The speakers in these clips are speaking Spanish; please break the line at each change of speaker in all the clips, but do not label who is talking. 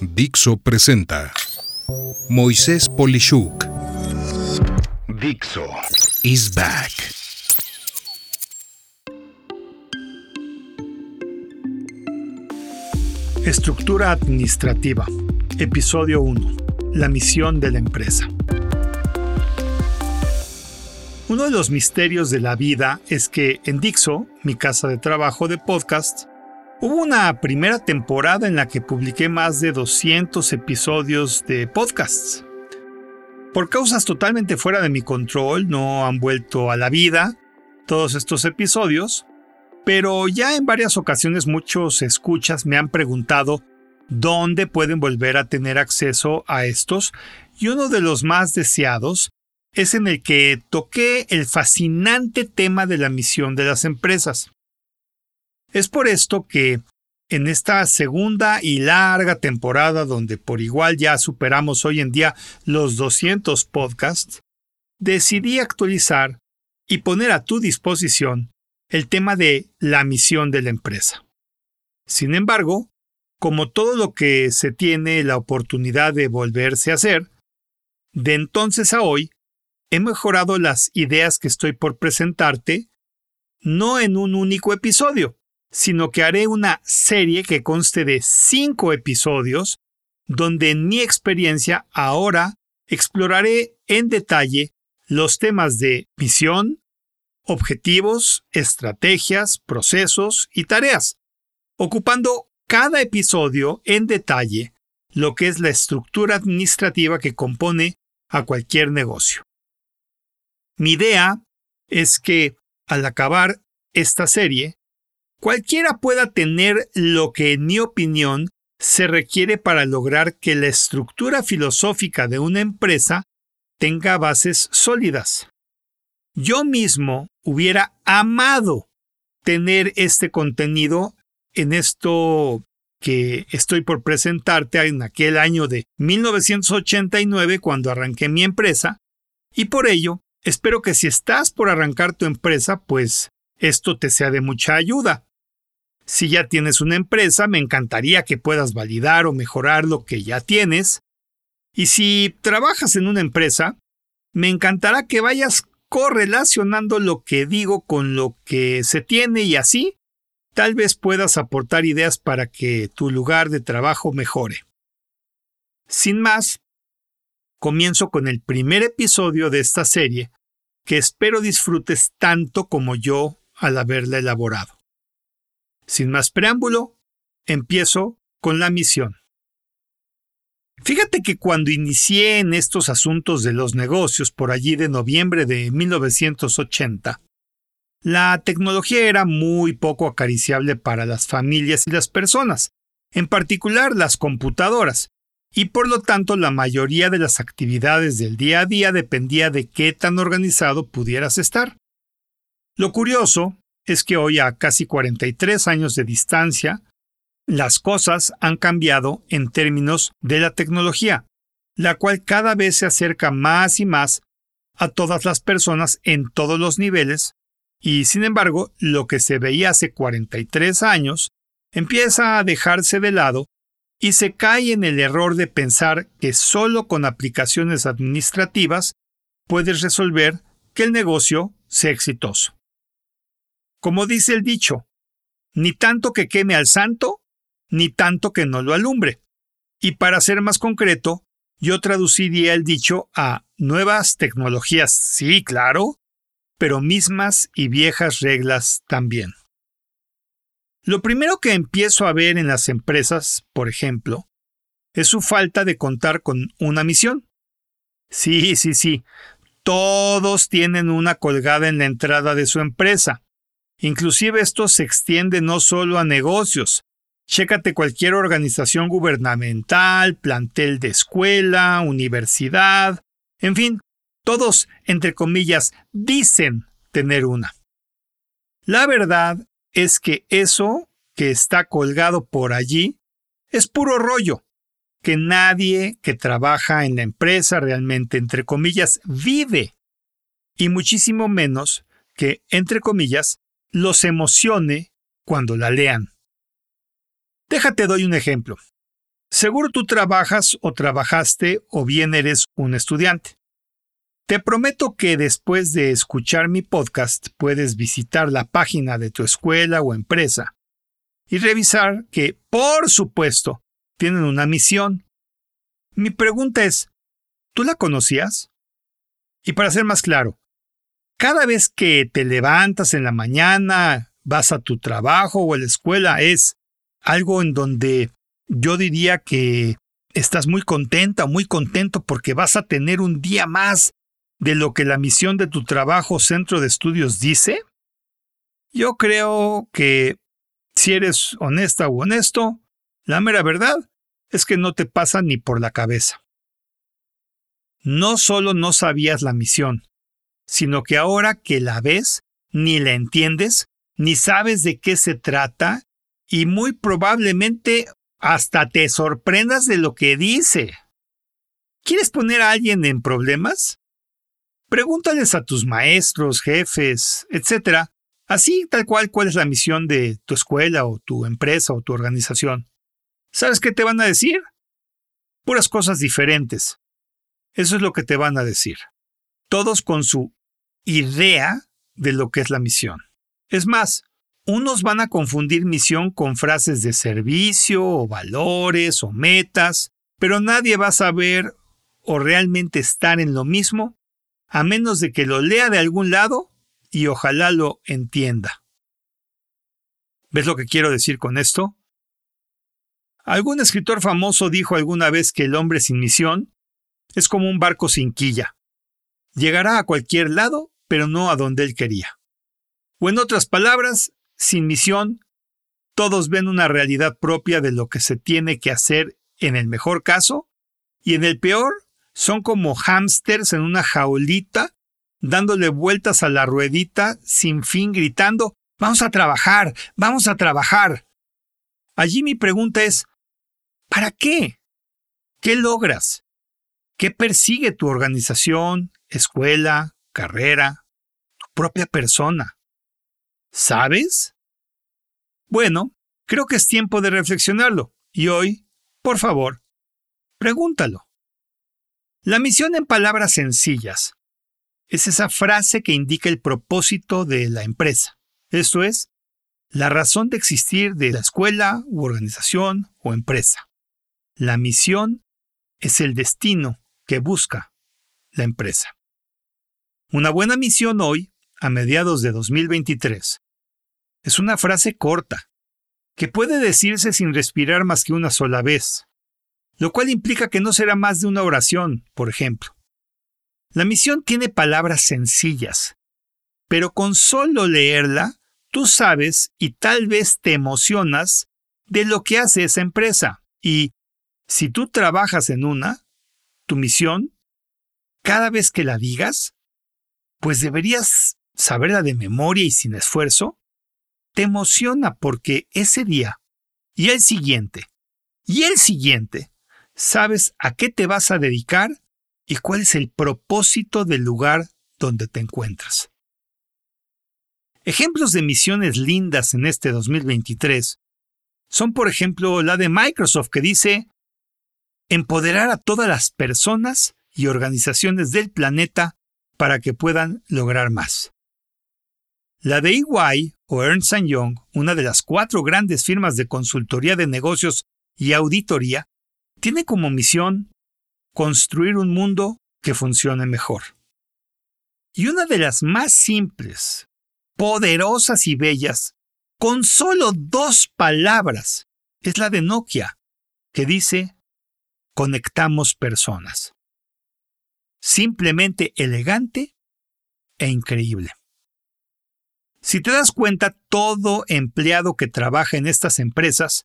Dixo presenta Moisés Polishuk. Dixo is back.
Estructura administrativa. Episodio 1. La misión de la empresa. Uno de los misterios de la vida es que en Dixo, mi casa de trabajo de podcast, hubo una primera temporada en la que publiqué más de 200 episodios de podcasts. Por causas totalmente fuera de mi control, no han vuelto a la vida todos estos episodios, pero ya en varias ocasiones muchos escuchas me han preguntado dónde pueden volver a tener acceso a estos y uno de los más deseados es en el que toqué el fascinante tema de la misión de las empresas. Es por esto que en esta segunda y larga temporada donde por igual ya superamos hoy en día los 200 podcasts, decidí actualizar y poner a tu disposición el tema de la misión de la empresa. Sin embargo, como todo lo que se tiene la oportunidad de volverse a hacer, de entonces a hoy he mejorado las ideas que estoy por presentarte, no en un único episodio, sino que haré una serie que conste de cinco episodios, donde en mi experiencia ahora exploraré en detalle los temas de misión, objetivos, estrategias, procesos y tareas, ocupando cada episodio en detalle lo que es la estructura administrativa que compone a cualquier negocio. Mi idea es que, al acabar esta serie, cualquiera pueda tener lo que, en mi opinión, se requiere para lograr que la estructura filosófica de una empresa tenga bases sólidas. Yo mismo hubiera amado tener este contenido en esto que estoy por presentarte en aquel año de 1989 cuando arranqué mi empresa, y por ello Espero que si estás por arrancar tu empresa, pues esto te sea de mucha ayuda. Si ya tienes una empresa, me encantaría que puedas validar o mejorar lo que ya tienes. Y si trabajas en una empresa, me encantará que vayas correlacionando lo que digo con lo que se tiene y así tal vez puedas aportar ideas para que tu lugar de trabajo mejore. Sin más, comienzo con el primer episodio de esta serie que espero disfrutes tanto como yo al haberla elaborado. Sin más preámbulo, empiezo con la misión. Fíjate que cuando inicié en estos asuntos de los negocios por allí de noviembre de 1980, la tecnología era muy poco acariciable para las familias y las personas, en particular las computadoras, y por lo tanto la mayoría de las actividades del día a día dependía de qué tan organizado pudieras estar. Lo curioso es que hoy a casi 43 años de distancia, las cosas han cambiado en términos de la tecnología, la cual cada vez se acerca más y más a todas las personas en todos los niveles, y sin embargo, lo que se veía hace 43 años empieza a dejarse de lado y se cae en el error de pensar que solo con aplicaciones administrativas puedes resolver que el negocio sea exitoso. Como dice el dicho, ni tanto que queme al santo, ni tanto que no lo alumbre. Y para ser más concreto, yo traduciría el dicho a nuevas tecnologías, sí, claro, pero mismas y viejas reglas también. Lo primero que empiezo a ver en las empresas, por ejemplo, es su falta de contar con una misión. Sí, sí, sí, todos tienen una colgada en la entrada de su empresa. Inclusive esto se extiende no solo a negocios. Chécate cualquier organización gubernamental, plantel de escuela, universidad, en fin, todos, entre comillas, dicen tener una. La verdad es que eso que está colgado por allí es puro rollo, que nadie que trabaja en la empresa realmente, entre comillas, vive, y muchísimo menos que, entre comillas, los emocione cuando la lean. Déjate doy un ejemplo. Seguro tú trabajas o trabajaste o bien eres un estudiante. Te prometo que después de escuchar mi podcast puedes visitar la página de tu escuela o empresa y revisar que, por supuesto, tienen una misión. Mi pregunta es, ¿tú la conocías? Y para ser más claro, cada vez que te levantas en la mañana, vas a tu trabajo o a la escuela, es algo en donde yo diría que estás muy contenta muy contento porque vas a tener un día más de lo que la misión de tu trabajo centro de estudios dice? Yo creo que si eres honesta o honesto, la mera verdad es que no te pasa ni por la cabeza. No solo no sabías la misión, sino que ahora que la ves, ni la entiendes, ni sabes de qué se trata, y muy probablemente hasta te sorprendas de lo que dice. ¿Quieres poner a alguien en problemas? Pregúntales a tus maestros, jefes, etc. Así tal cual cuál es la misión de tu escuela o tu empresa o tu organización. ¿Sabes qué te van a decir? Puras cosas diferentes. Eso es lo que te van a decir. Todos con su idea de lo que es la misión. Es más, unos van a confundir misión con frases de servicio o valores o metas, pero nadie va a saber o realmente estar en lo mismo a menos de que lo lea de algún lado y ojalá lo entienda. ¿Ves lo que quiero decir con esto? Algún escritor famoso dijo alguna vez que el hombre sin misión es como un barco sin quilla. Llegará a cualquier lado, pero no a donde él quería. O en otras palabras, sin misión, todos ven una realidad propia de lo que se tiene que hacer en el mejor caso, y en el peor, son como hámsters en una jaulita, dándole vueltas a la ruedita sin fin, gritando, vamos a trabajar, vamos a trabajar. Allí mi pregunta es, ¿para qué? ¿Qué logras? ¿Qué persigue tu organización, escuela, carrera, tu propia persona? ¿Sabes? Bueno, creo que es tiempo de reflexionarlo y hoy, por favor, pregúntalo. La misión en palabras sencillas es esa frase que indica el propósito de la empresa. Esto es, la razón de existir de la escuela u organización o empresa. La misión es el destino que busca la empresa. Una buena misión hoy, a mediados de 2023, es una frase corta, que puede decirse sin respirar más que una sola vez, lo cual implica que no será más de una oración, por ejemplo. La misión tiene palabras sencillas, pero con solo leerla, tú sabes y tal vez te emocionas de lo que hace esa empresa. Y si tú trabajas en una, tu misión, cada vez que la digas, pues deberías saberla de memoria y sin esfuerzo, te emociona porque ese día y el siguiente y el siguiente sabes a qué te vas a dedicar y cuál es el propósito del lugar donde te encuentras. Ejemplos de misiones lindas en este 2023 son, por ejemplo, la de Microsoft que dice empoderar a todas las personas y organizaciones del planeta para que puedan lograr más. La de EY o Ernst Young, una de las cuatro grandes firmas de consultoría de negocios y auditoría, tiene como misión construir un mundo que funcione mejor. Y una de las más simples, poderosas y bellas, con solo dos palabras, es la de Nokia, que dice, conectamos personas. Simplemente elegante e increíble. Si te das cuenta, todo empleado que trabaja en estas empresas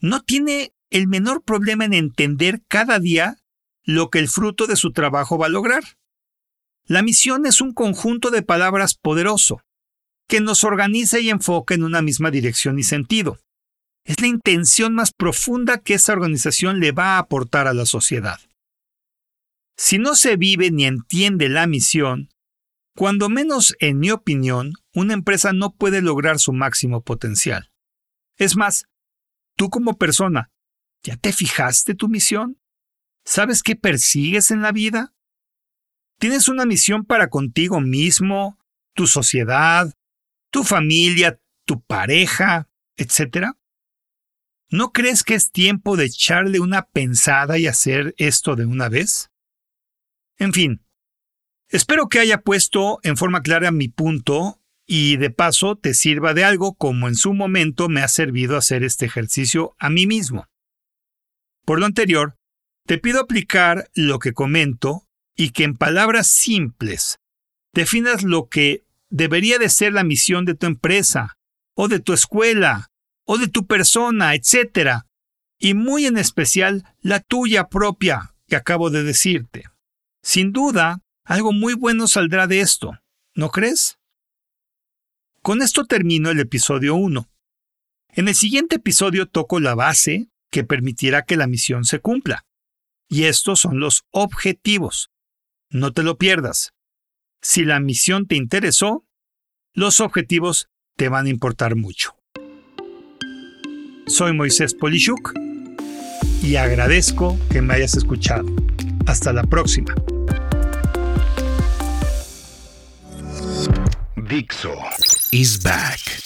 no tiene el menor problema en entender cada día lo que el fruto de su trabajo va a lograr. La misión es un conjunto de palabras poderoso, que nos organiza y enfoca en una misma dirección y sentido. Es la intención más profunda que esa organización le va a aportar a la sociedad. Si no se vive ni entiende la misión, cuando menos en mi opinión, una empresa no puede lograr su máximo potencial. Es más, tú como persona ¿Ya te fijaste tu misión? ¿Sabes qué persigues en la vida? ¿Tienes una misión para contigo mismo, tu sociedad, tu familia, tu pareja, etcétera? ¿No crees que es tiempo de echarle una pensada y hacer esto de una vez? En fin, espero que haya puesto en forma clara mi punto y de paso te sirva de algo como en su momento me ha servido hacer este ejercicio a mí mismo. Por lo anterior, te pido aplicar lo que comento y que en palabras simples definas lo que debería de ser la misión de tu empresa, o de tu escuela, o de tu persona, etc. Y muy en especial la tuya propia que acabo de decirte. Sin duda, algo muy bueno saldrá de esto, ¿no crees? Con esto termino el episodio 1. En el siguiente episodio toco la base que permitirá que la misión se cumpla. Y estos son los objetivos. No te lo pierdas. Si la misión te interesó, los objetivos te van a importar mucho. Soy Moisés Polishuk y agradezco que me hayas escuchado. Hasta la próxima.
Dixo is back.